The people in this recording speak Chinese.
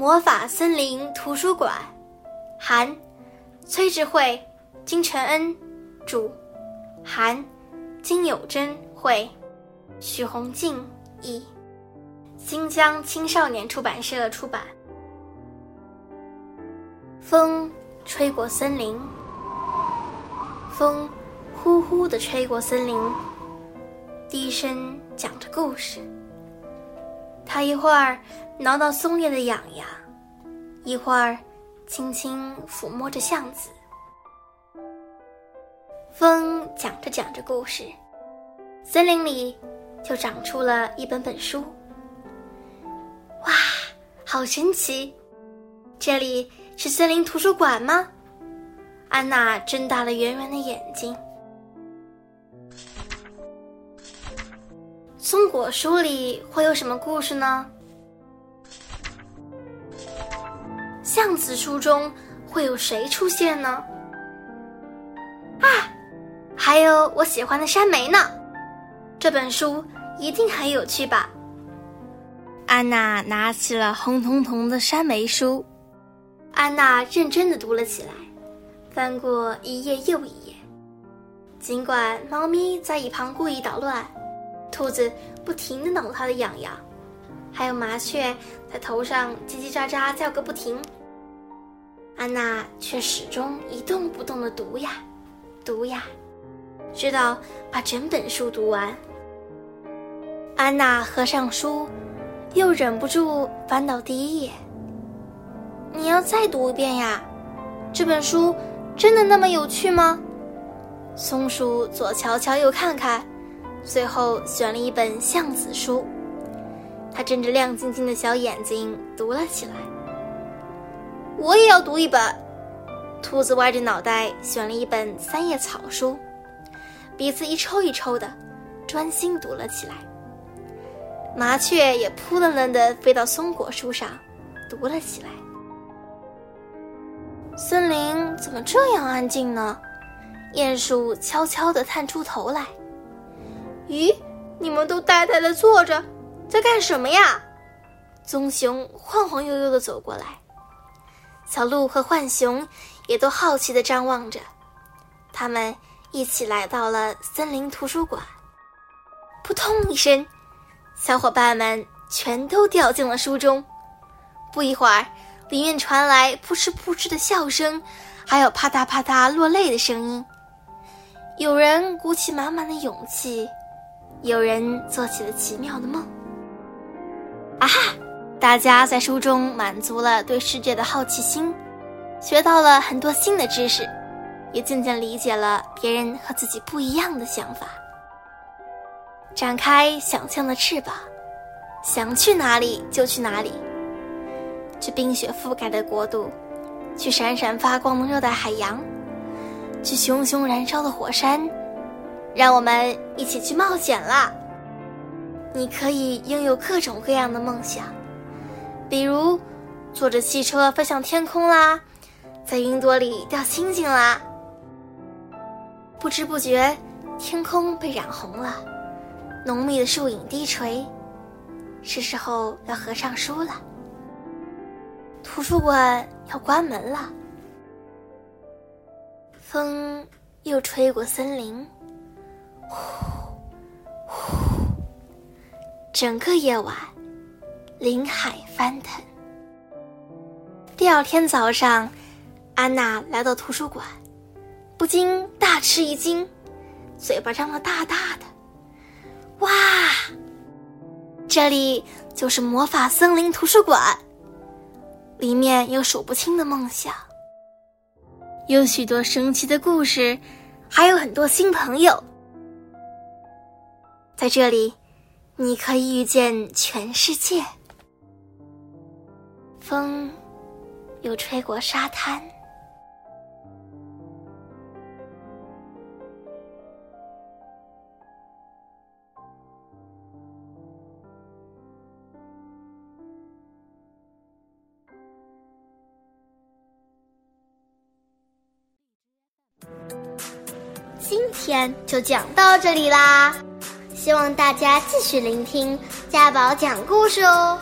魔法森林图书馆，韩，崔智慧、金承恩主，韩，金有珍会，许红静译，新疆青少年出版社出版。风吹过森林，风呼呼地吹过森林，低声讲着故事。他一会儿挠挠松叶的痒痒，一会儿轻轻抚摸着橡子。风讲着讲着故事，森林里就长出了一本本书。哇，好神奇！这里是森林图书馆吗？安娜睁大了圆圆的眼睛。松果书里会有什么故事呢？橡子书中会有谁出现呢？啊，还有我喜欢的山梅呢！这本书一定很有趣吧？安娜拿起了红彤彤的山梅书，安娜认真的读了起来，翻过一页又一页。尽管猫咪在一旁故意捣乱。兔子不停地挠它的痒痒，还有麻雀在头上叽叽喳喳叫个不停。安娜却始终一动不动地读呀，读呀，直到把整本书读完。安娜合上书，又忍不住翻到第一页。你要再读一遍呀？这本书真的那么有趣吗？松鼠左瞧瞧，右看看。最后选了一本橡子书，他睁着亮晶晶的小眼睛读了起来。我也要读一本。兔子歪着脑袋选了一本三叶草书，鼻子一抽一抽的，专心读了起来。麻雀也扑棱棱的飞到松果树上，读了起来。森林怎么这样安静呢？鼹鼠悄悄地探出头来。咦，你们都呆呆的坐着，在干什么呀？棕熊晃晃悠悠的走过来，小鹿和浣熊也都好奇的张望着。他们一起来到了森林图书馆。扑通一声，小伙伴们全都掉进了书中。不一会儿，里面传来扑哧扑哧的笑声，还有啪嗒啪嗒落泪的声音。有人鼓起满满的勇气。有人做起了奇妙的梦。啊哈！大家在书中满足了对世界的好奇心，学到了很多新的知识，也渐渐理解了别人和自己不一样的想法。展开想象的翅膀，想去哪里就去哪里。去冰雪覆盖的国度，去闪闪发光的热带海洋，去熊熊燃烧的火山。让我们一起去冒险啦！你可以拥有各种各样的梦想，比如坐着汽车飞向天空啦，在云朵里钓星星啦。不知不觉，天空被染红了，浓密的树影低垂，是时候要合上书了。图书馆要关门了，风又吹过森林。呼呼，整个夜晚，林海翻腾。第二天早上，安娜来到图书馆，不禁大吃一惊，嘴巴张得大大的。哇，这里就是魔法森林图书馆，里面有数不清的梦想，有许多神奇的故事，还有很多新朋友。在这里，你可以遇见全世界。风又吹过沙滩。今天就讲到这里啦。希望大家继续聆听家宝讲故事哦。